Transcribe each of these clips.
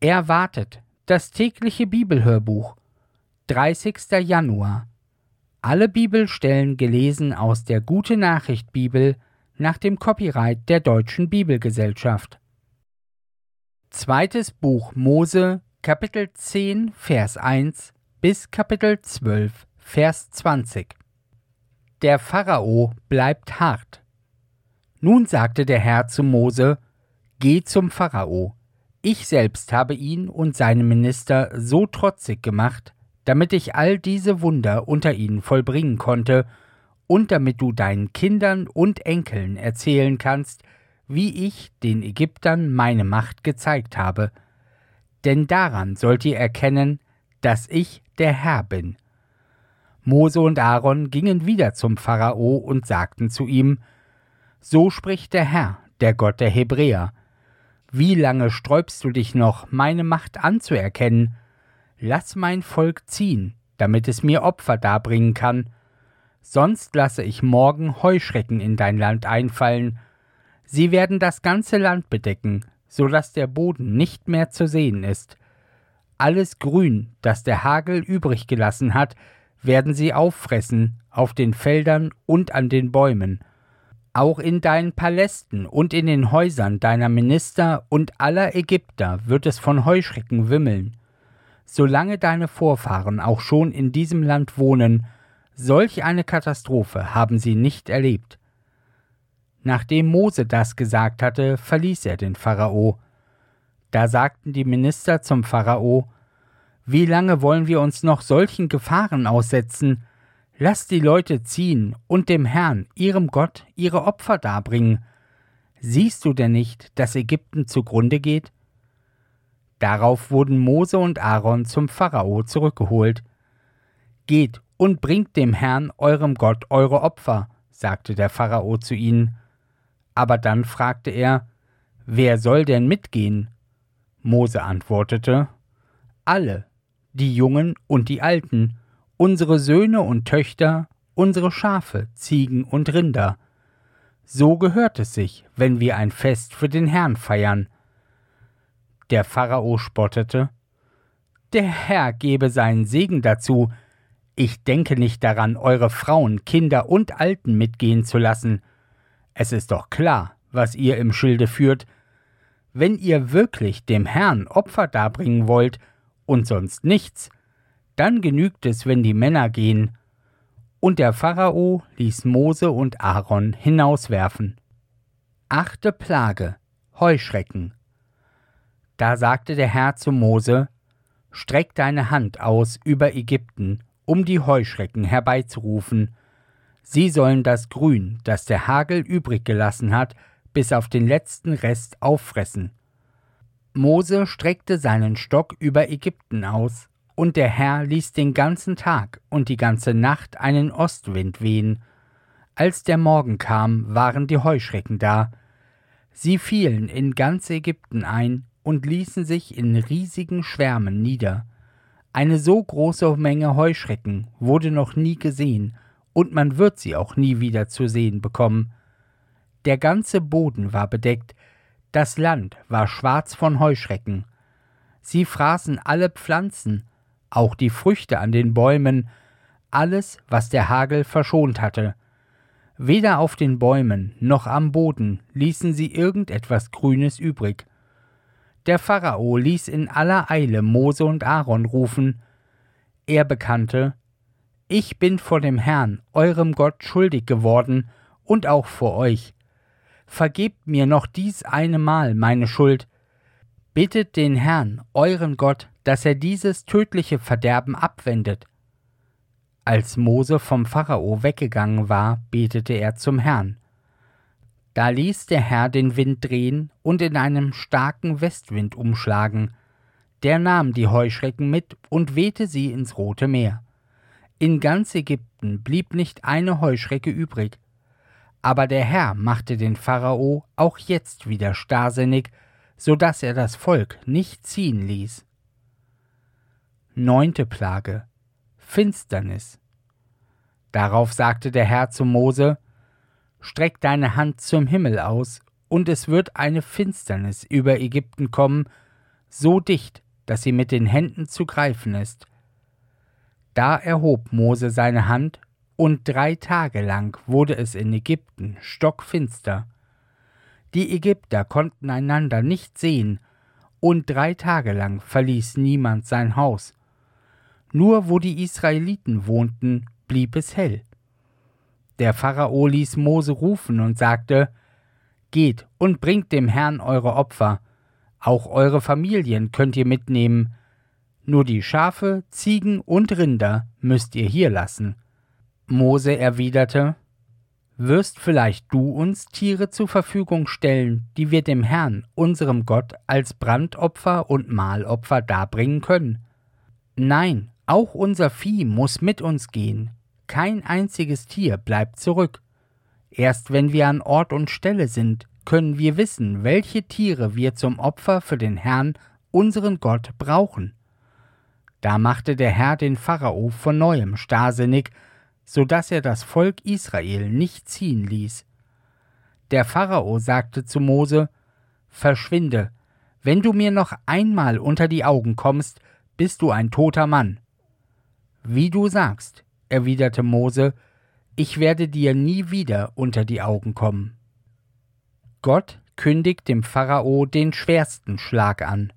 Erwartet das tägliche Bibelhörbuch 30. Januar Alle Bibelstellen gelesen aus der Gute Nachricht Bibel nach dem Copyright der Deutschen Bibelgesellschaft. Zweites Buch Mose Kapitel 10 Vers 1 bis Kapitel 12 Vers 20 Der Pharao bleibt hart. Nun sagte der Herr zu Mose, Geh zum Pharao, ich selbst habe ihn und seine Minister so trotzig gemacht, damit ich all diese Wunder unter ihnen vollbringen konnte, und damit du deinen Kindern und Enkeln erzählen kannst, wie ich den Ägyptern meine Macht gezeigt habe. Denn daran sollt ihr erkennen, dass ich der Herr bin. Mose und Aaron gingen wieder zum Pharao und sagten zu ihm, So spricht der Herr, der Gott der Hebräer, wie lange sträubst du dich noch, meine Macht anzuerkennen? Lass mein Volk ziehen, damit es mir Opfer darbringen kann. Sonst lasse ich morgen Heuschrecken in dein Land einfallen. Sie werden das ganze Land bedecken, so dass der Boden nicht mehr zu sehen ist. Alles Grün, das der Hagel übrig gelassen hat, werden sie auffressen, auf den Feldern und an den Bäumen. Auch in deinen Palästen und in den Häusern deiner Minister und aller Ägypter wird es von Heuschrecken wimmeln. Solange deine Vorfahren auch schon in diesem Land wohnen, solch eine Katastrophe haben sie nicht erlebt. Nachdem Mose das gesagt hatte, verließ er den Pharao. Da sagten die Minister zum Pharao, Wie lange wollen wir uns noch solchen Gefahren aussetzen? Lasst die Leute ziehen und dem Herrn, ihrem Gott, ihre Opfer darbringen. Siehst du denn nicht, dass Ägypten zugrunde geht? Darauf wurden Mose und Aaron zum Pharao zurückgeholt. Geht und bringt dem Herrn, eurem Gott, eure Opfer, sagte der Pharao zu ihnen. Aber dann fragte er, Wer soll denn mitgehen? Mose antwortete, Alle, die Jungen und die Alten, unsere Söhne und Töchter, unsere Schafe, Ziegen und Rinder. So gehört es sich, wenn wir ein Fest für den Herrn feiern. Der Pharao spottete, Der Herr gebe seinen Segen dazu, ich denke nicht daran, eure Frauen, Kinder und Alten mitgehen zu lassen. Es ist doch klar, was ihr im Schilde führt. Wenn ihr wirklich dem Herrn Opfer darbringen wollt und sonst nichts, dann genügt es, wenn die Männer gehen. Und der Pharao ließ Mose und Aaron hinauswerfen. Achte Plage Heuschrecken. Da sagte der Herr zu Mose, Streck deine Hand aus über Ägypten, um die Heuschrecken herbeizurufen. Sie sollen das Grün, das der Hagel übrig gelassen hat, bis auf den letzten Rest auffressen. Mose streckte seinen Stock über Ägypten aus, und der Herr ließ den ganzen Tag und die ganze Nacht einen Ostwind wehen. Als der Morgen kam, waren die Heuschrecken da. Sie fielen in ganz Ägypten ein und ließen sich in riesigen Schwärmen nieder. Eine so große Menge Heuschrecken wurde noch nie gesehen, und man wird sie auch nie wieder zu sehen bekommen. Der ganze Boden war bedeckt, das Land war schwarz von Heuschrecken. Sie fraßen alle Pflanzen, auch die Früchte an den Bäumen, alles, was der Hagel verschont hatte. Weder auf den Bäumen noch am Boden ließen sie irgendetwas Grünes übrig. Der Pharao ließ in aller Eile Mose und Aaron rufen. Er bekannte, Ich bin vor dem Herrn, eurem Gott, schuldig geworden und auch vor euch. Vergebt mir noch dies eine Mal meine Schuld. Bittet den Herrn, euren Gott, dass er dieses tödliche Verderben abwendet. Als Mose vom Pharao weggegangen war, betete er zum Herrn. Da ließ der Herr den Wind drehen und in einem starken Westwind umschlagen. Der nahm die Heuschrecken mit und wehte sie ins Rote Meer. In ganz Ägypten blieb nicht eine Heuschrecke übrig. Aber der Herr machte den Pharao auch jetzt wieder starrsinnig, so dass er das Volk nicht ziehen ließ. Neunte Plage Finsternis. Darauf sagte der Herr zu Mose, Streck deine Hand zum Himmel aus, und es wird eine Finsternis über Ägypten kommen, so dicht, dass sie mit den Händen zu greifen ist. Da erhob Mose seine Hand, und drei Tage lang wurde es in Ägypten stockfinster. Die Ägypter konnten einander nicht sehen, und drei Tage lang verließ niemand sein Haus. Nur wo die Israeliten wohnten, blieb es hell. Der Pharao ließ Mose rufen und sagte, Geht und bringt dem Herrn eure Opfer, auch eure Familien könnt ihr mitnehmen, nur die Schafe, Ziegen und Rinder müsst ihr hier lassen. Mose erwiderte, Wirst vielleicht du uns Tiere zur Verfügung stellen, die wir dem Herrn, unserem Gott, als Brandopfer und Mahlopfer darbringen können? Nein, auch unser Vieh muss mit uns gehen, kein einziges Tier bleibt zurück. Erst wenn wir an Ort und Stelle sind, können wir wissen, welche Tiere wir zum Opfer für den Herrn, unseren Gott, brauchen. Da machte der Herr den Pharao von neuem starrsinnig, so dass er das Volk Israel nicht ziehen ließ. Der Pharao sagte zu Mose, Verschwinde, wenn du mir noch einmal unter die Augen kommst, bist du ein toter Mann. Wie du sagst, erwiderte Mose, ich werde dir nie wieder unter die Augen kommen. Gott kündigt dem Pharao den schwersten Schlag an.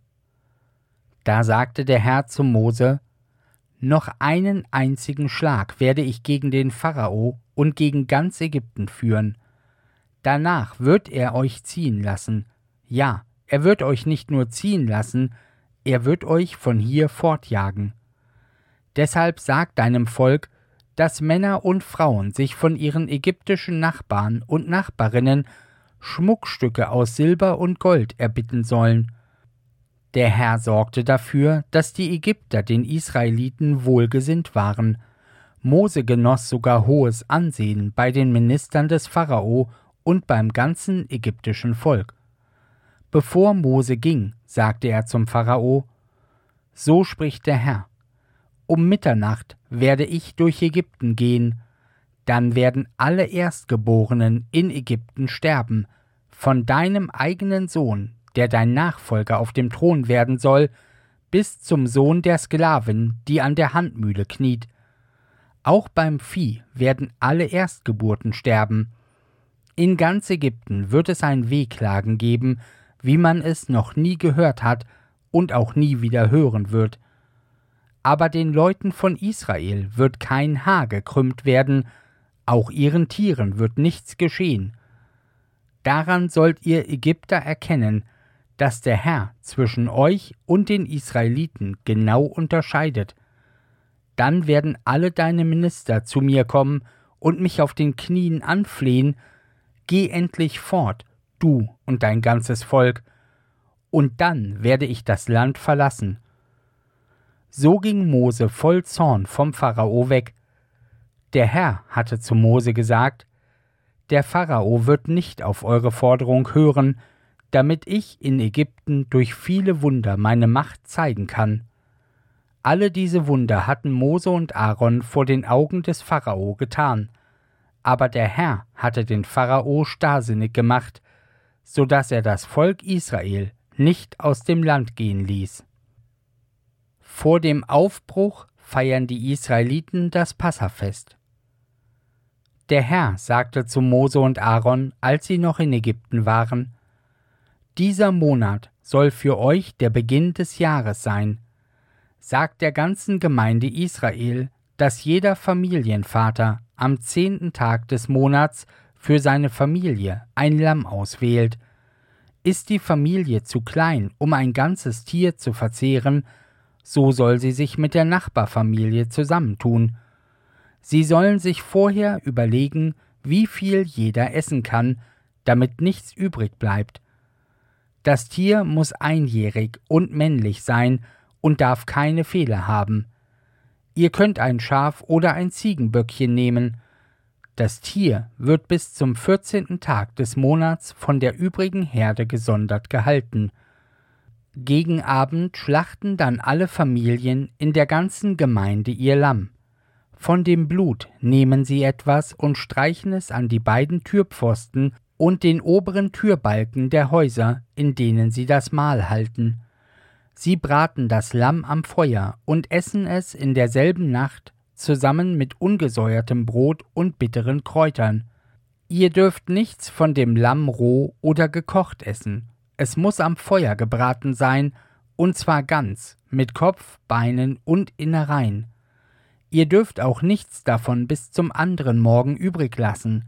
Da sagte der Herr zu Mose, Noch einen einzigen Schlag werde ich gegen den Pharao und gegen ganz Ägypten führen. Danach wird er euch ziehen lassen. Ja, er wird euch nicht nur ziehen lassen, er wird euch von hier fortjagen. Deshalb sagt deinem Volk, dass Männer und Frauen sich von ihren ägyptischen Nachbarn und Nachbarinnen Schmuckstücke aus Silber und Gold erbitten sollen. Der Herr sorgte dafür, dass die Ägypter den Israeliten wohlgesinnt waren. Mose genoss sogar hohes Ansehen bei den Ministern des Pharao und beim ganzen ägyptischen Volk. Bevor Mose ging, sagte er zum Pharao So spricht der Herr um Mitternacht werde ich durch Ägypten gehen, dann werden alle Erstgeborenen in Ägypten sterben, von deinem eigenen Sohn, der dein Nachfolger auf dem Thron werden soll, bis zum Sohn der Sklavin, die an der Handmühle kniet. Auch beim Vieh werden alle Erstgeburten sterben. In ganz Ägypten wird es ein Wehklagen geben, wie man es noch nie gehört hat und auch nie wieder hören wird aber den Leuten von Israel wird kein Haar gekrümmt werden, auch ihren Tieren wird nichts geschehen. Daran sollt ihr Ägypter erkennen, dass der Herr zwischen euch und den Israeliten genau unterscheidet. Dann werden alle deine Minister zu mir kommen und mich auf den Knien anflehen, Geh endlich fort, du und dein ganzes Volk, und dann werde ich das Land verlassen so ging Mose voll Zorn vom Pharao weg. Der Herr hatte zu Mose gesagt, der Pharao wird nicht auf eure Forderung hören, damit ich in Ägypten durch viele Wunder meine Macht zeigen kann. Alle diese Wunder hatten Mose und Aaron vor den Augen des Pharao getan, aber der Herr hatte den Pharao starrsinnig gemacht, so dass er das Volk Israel nicht aus dem Land gehen ließ. Vor dem Aufbruch feiern die Israeliten das Passafest. Der Herr sagte zu Mose und Aaron, als sie noch in Ägypten waren, Dieser Monat soll für euch der Beginn des Jahres sein. Sagt der ganzen Gemeinde Israel, dass jeder Familienvater am zehnten Tag des Monats für seine Familie ein Lamm auswählt. Ist die Familie zu klein, um ein ganzes Tier zu verzehren, so soll sie sich mit der Nachbarfamilie zusammentun. Sie sollen sich vorher überlegen, wie viel jeder essen kann, damit nichts übrig bleibt. Das Tier muss einjährig und männlich sein und darf keine Fehler haben. Ihr könnt ein Schaf oder ein Ziegenböckchen nehmen. Das Tier wird bis zum vierzehnten Tag des Monats von der übrigen Herde gesondert gehalten. Gegen Abend schlachten dann alle Familien in der ganzen Gemeinde ihr Lamm. Von dem Blut nehmen sie etwas und streichen es an die beiden Türpfosten und den oberen Türbalken der Häuser, in denen sie das Mahl halten. Sie braten das Lamm am Feuer und essen es in derselben Nacht zusammen mit ungesäuertem Brot und bitteren Kräutern. Ihr dürft nichts von dem Lamm roh oder gekocht essen. Es muss am Feuer gebraten sein, und zwar ganz, mit Kopf, Beinen und Innereien. Ihr dürft auch nichts davon bis zum anderen Morgen übrig lassen.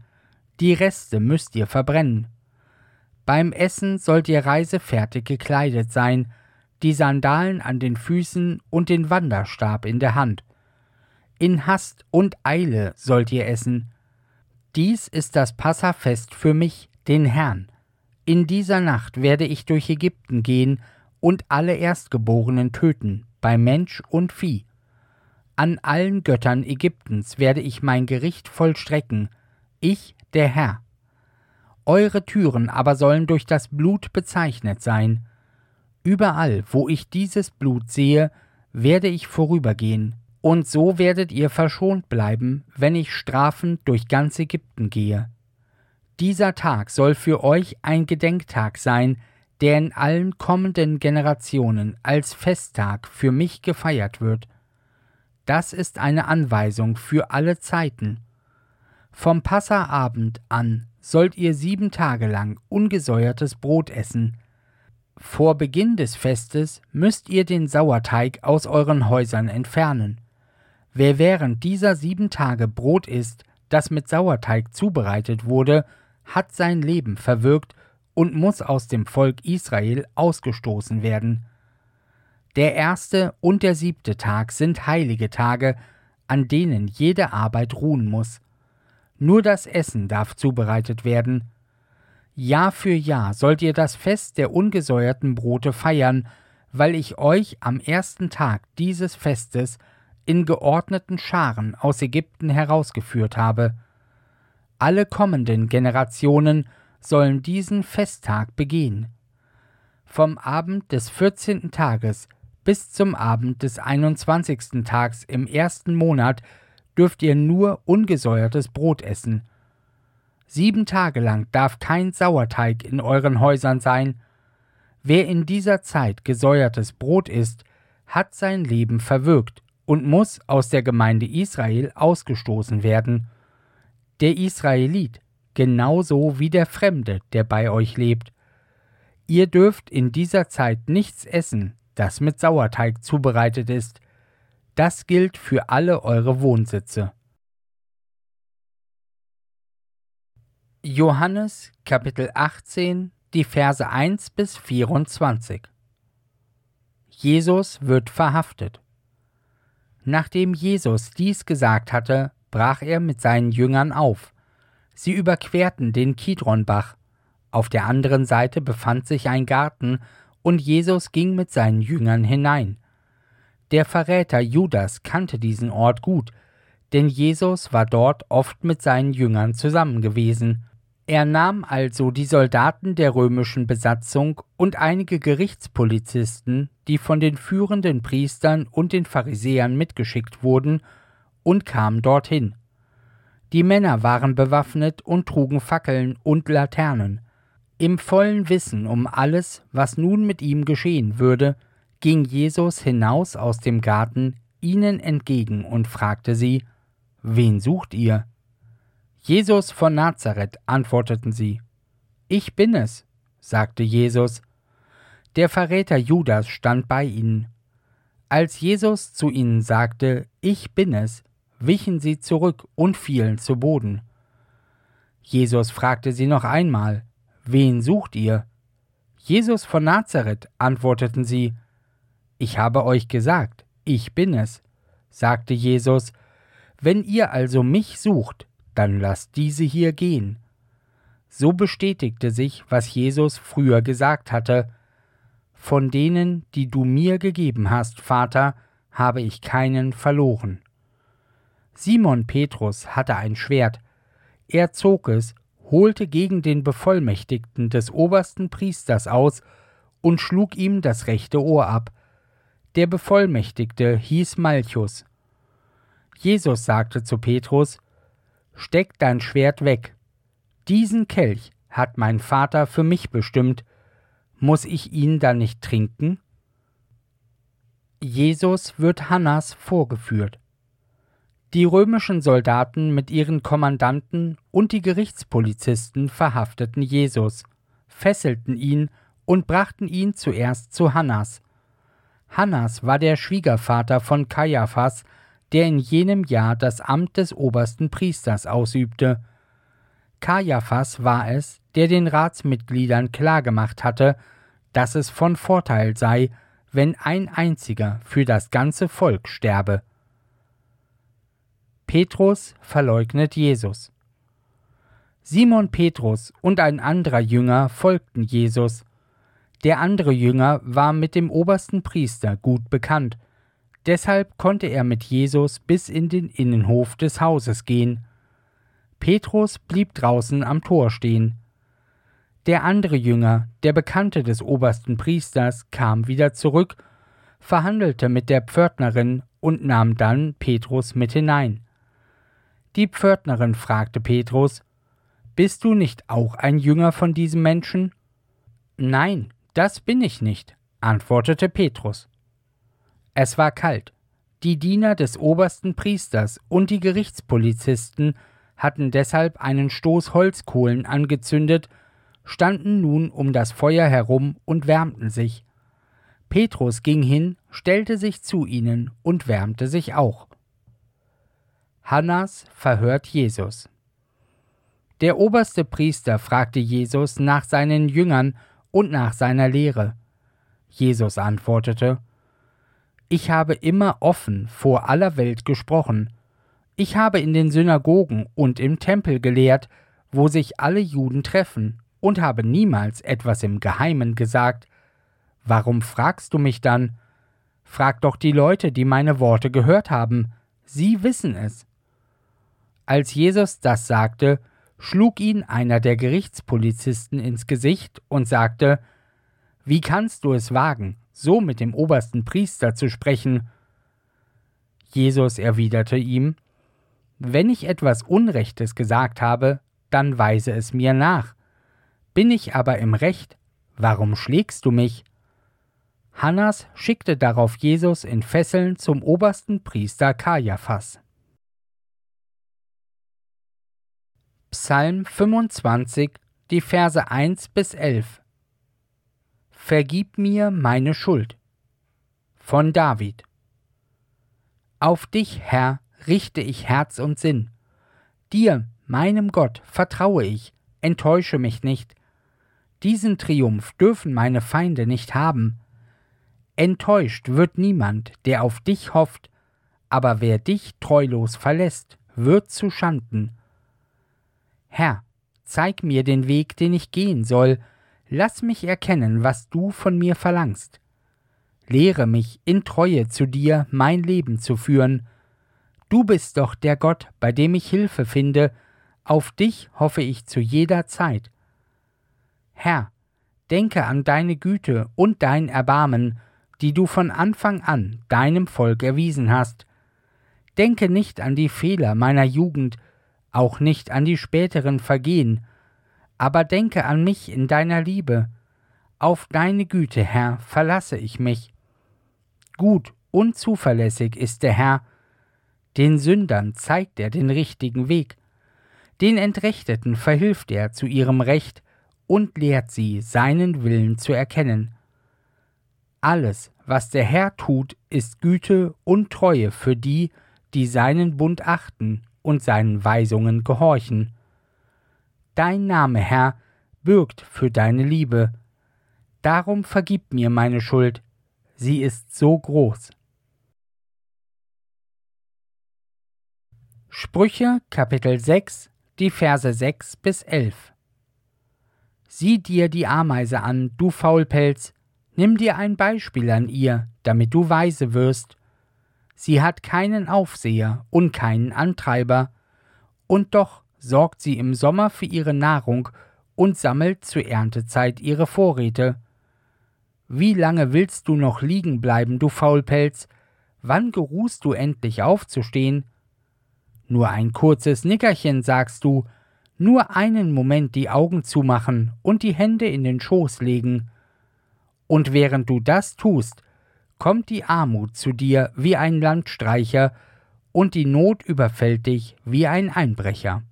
Die Reste müsst ihr verbrennen. Beim Essen sollt ihr reisefertig gekleidet sein, die Sandalen an den Füßen und den Wanderstab in der Hand. In Hast und Eile sollt ihr essen. Dies ist das Passafest für mich, den Herrn. In dieser Nacht werde ich durch Ägypten gehen und alle Erstgeborenen töten, bei Mensch und Vieh. An allen Göttern Ägyptens werde ich mein Gericht vollstrecken, ich, der Herr. Eure Türen aber sollen durch das Blut bezeichnet sein. Überall, wo ich dieses Blut sehe, werde ich vorübergehen, und so werdet ihr verschont bleiben, wenn ich strafend durch ganz Ägypten gehe. Dieser Tag soll für euch ein Gedenktag sein, der in allen kommenden Generationen als Festtag für mich gefeiert wird. Das ist eine Anweisung für alle Zeiten. Vom Passaabend an sollt ihr sieben Tage lang ungesäuertes Brot essen, vor Beginn des Festes müsst ihr den Sauerteig aus euren Häusern entfernen. Wer während dieser sieben Tage Brot isst, das mit Sauerteig zubereitet wurde, hat sein Leben verwirkt und muss aus dem Volk Israel ausgestoßen werden. Der erste und der siebte Tag sind heilige Tage, an denen jede Arbeit ruhen muss. Nur das Essen darf zubereitet werden, Jahr für Jahr sollt ihr das Fest der ungesäuerten Brote feiern, weil ich euch am ersten Tag dieses Festes in geordneten Scharen aus Ägypten herausgeführt habe. Alle kommenden Generationen sollen diesen Festtag begehen. Vom Abend des vierzehnten Tages bis zum Abend des einundzwanzigsten Tags im ersten Monat dürft ihr nur ungesäuertes Brot essen, Sieben Tage lang darf kein Sauerteig in euren Häusern sein. Wer in dieser Zeit gesäuertes Brot isst, hat sein Leben verwirkt und muss aus der Gemeinde Israel ausgestoßen werden. Der Israelit, genauso wie der Fremde, der bei euch lebt. Ihr dürft in dieser Zeit nichts essen, das mit Sauerteig zubereitet ist. Das gilt für alle eure Wohnsitze. Johannes Kapitel 18, die Verse 1 bis 24. Jesus wird verhaftet. Nachdem Jesus dies gesagt hatte, brach er mit seinen Jüngern auf. Sie überquerten den Kidronbach. Auf der anderen Seite befand sich ein Garten, und Jesus ging mit seinen Jüngern hinein. Der Verräter Judas kannte diesen Ort gut, denn Jesus war dort oft mit seinen Jüngern zusammen gewesen. Er nahm also die Soldaten der römischen Besatzung und einige Gerichtspolizisten, die von den führenden Priestern und den Pharisäern mitgeschickt wurden, und kam dorthin. Die Männer waren bewaffnet und trugen Fackeln und Laternen. Im vollen Wissen um alles, was nun mit ihm geschehen würde, ging Jesus hinaus aus dem Garten ihnen entgegen und fragte sie Wen sucht ihr? Jesus von Nazareth, antworteten sie. Ich bin es, sagte Jesus. Der Verräter Judas stand bei ihnen. Als Jesus zu ihnen sagte, Ich bin es, wichen sie zurück und fielen zu Boden. Jesus fragte sie noch einmal, Wen sucht ihr? Jesus von Nazareth, antworteten sie. Ich habe euch gesagt, ich bin es, sagte Jesus. Wenn ihr also mich sucht, dann lasst diese hier gehen. So bestätigte sich, was Jesus früher gesagt hatte, Von denen, die du mir gegeben hast, Vater, habe ich keinen verloren. Simon Petrus hatte ein Schwert, er zog es, holte gegen den Bevollmächtigten des obersten Priesters aus und schlug ihm das rechte Ohr ab. Der Bevollmächtigte hieß Malchus. Jesus sagte zu Petrus, Steck dein Schwert weg. Diesen Kelch hat mein Vater für mich bestimmt, muss ich ihn dann nicht trinken? Jesus wird Hannas vorgeführt. Die römischen Soldaten mit ihren Kommandanten und die Gerichtspolizisten verhafteten Jesus, fesselten ihn und brachten ihn zuerst zu Hannas. Hannas war der Schwiegervater von Kaiaphas, der in jenem Jahr das Amt des obersten Priesters ausübte. Kaiaphas war es, der den Ratsmitgliedern klargemacht hatte, dass es von Vorteil sei, wenn ein einziger für das ganze Volk sterbe. Petrus verleugnet Jesus. Simon Petrus und ein anderer Jünger folgten Jesus. Der andere Jünger war mit dem obersten Priester gut bekannt, deshalb konnte er mit Jesus bis in den Innenhof des Hauses gehen. Petrus blieb draußen am Tor stehen. Der andere Jünger, der Bekannte des obersten Priesters, kam wieder zurück, verhandelte mit der Pförtnerin und nahm dann Petrus mit hinein. Die Pförtnerin fragte Petrus, Bist du nicht auch ein Jünger von diesem Menschen? Nein, das bin ich nicht, antwortete Petrus. Es war kalt. Die Diener des obersten Priesters und die Gerichtspolizisten hatten deshalb einen Stoß Holzkohlen angezündet standen nun um das Feuer herum und wärmten sich. Petrus ging hin, stellte sich zu ihnen und wärmte sich auch. Hannas verhört Jesus. Der oberste Priester fragte Jesus nach seinen Jüngern und nach seiner Lehre. Jesus antwortete Ich habe immer offen vor aller Welt gesprochen. Ich habe in den Synagogen und im Tempel gelehrt, wo sich alle Juden treffen, und habe niemals etwas im Geheimen gesagt. Warum fragst du mich dann? Frag doch die Leute, die meine Worte gehört haben. Sie wissen es. Als Jesus das sagte, schlug ihn einer der Gerichtspolizisten ins Gesicht und sagte Wie kannst du es wagen, so mit dem obersten Priester zu sprechen? Jesus erwiderte ihm Wenn ich etwas Unrechtes gesagt habe, dann weise es mir nach. Bin ich aber im Recht, warum schlägst du mich? Hannas schickte darauf Jesus in Fesseln zum obersten Priester Kajafas. Psalm 25, die Verse 1 bis 11 Vergib mir meine Schuld. Von David. Auf dich, Herr, richte ich Herz und Sinn. Dir, meinem Gott, vertraue ich, enttäusche mich nicht. Diesen Triumph dürfen meine Feinde nicht haben. Enttäuscht wird niemand, der auf dich hofft, aber wer dich treulos verlässt, wird zu Schanden. Herr, zeig mir den Weg, den ich gehen soll, lass mich erkennen, was du von mir verlangst. Lehre mich, in Treue zu dir mein Leben zu führen. Du bist doch der Gott, bei dem ich Hilfe finde, auf dich hoffe ich zu jeder Zeit. Herr, denke an deine Güte und dein Erbarmen, die du von Anfang an deinem Volk erwiesen hast. Denke nicht an die Fehler meiner Jugend, auch nicht an die späteren Vergehen, aber denke an mich in deiner Liebe. Auf deine Güte, Herr, verlasse ich mich. Gut und zuverlässig ist der Herr, den Sündern zeigt er den richtigen Weg, den Entrechteten verhilft er zu ihrem Recht, und lehrt sie, seinen Willen zu erkennen. Alles, was der Herr tut, ist Güte und Treue für die, die seinen Bund achten und seinen Weisungen gehorchen. Dein Name, Herr, bürgt für deine Liebe. Darum vergib mir meine Schuld, sie ist so groß. Sprüche Kapitel 6, die Verse 6 bis 11 Sieh dir die Ameise an, du Faulpelz, nimm dir ein Beispiel an ihr, damit du weise wirst. Sie hat keinen Aufseher und keinen Antreiber, und doch sorgt sie im Sommer für ihre Nahrung und sammelt zur Erntezeit ihre Vorräte. Wie lange willst du noch liegen bleiben, du Faulpelz? Wann geruhst du endlich aufzustehen? Nur ein kurzes Nickerchen, sagst du, nur einen Moment die Augen zumachen und die Hände in den Schoß legen. Und während du das tust, kommt die Armut zu dir wie ein Landstreicher, und die Not überfällt dich wie ein Einbrecher.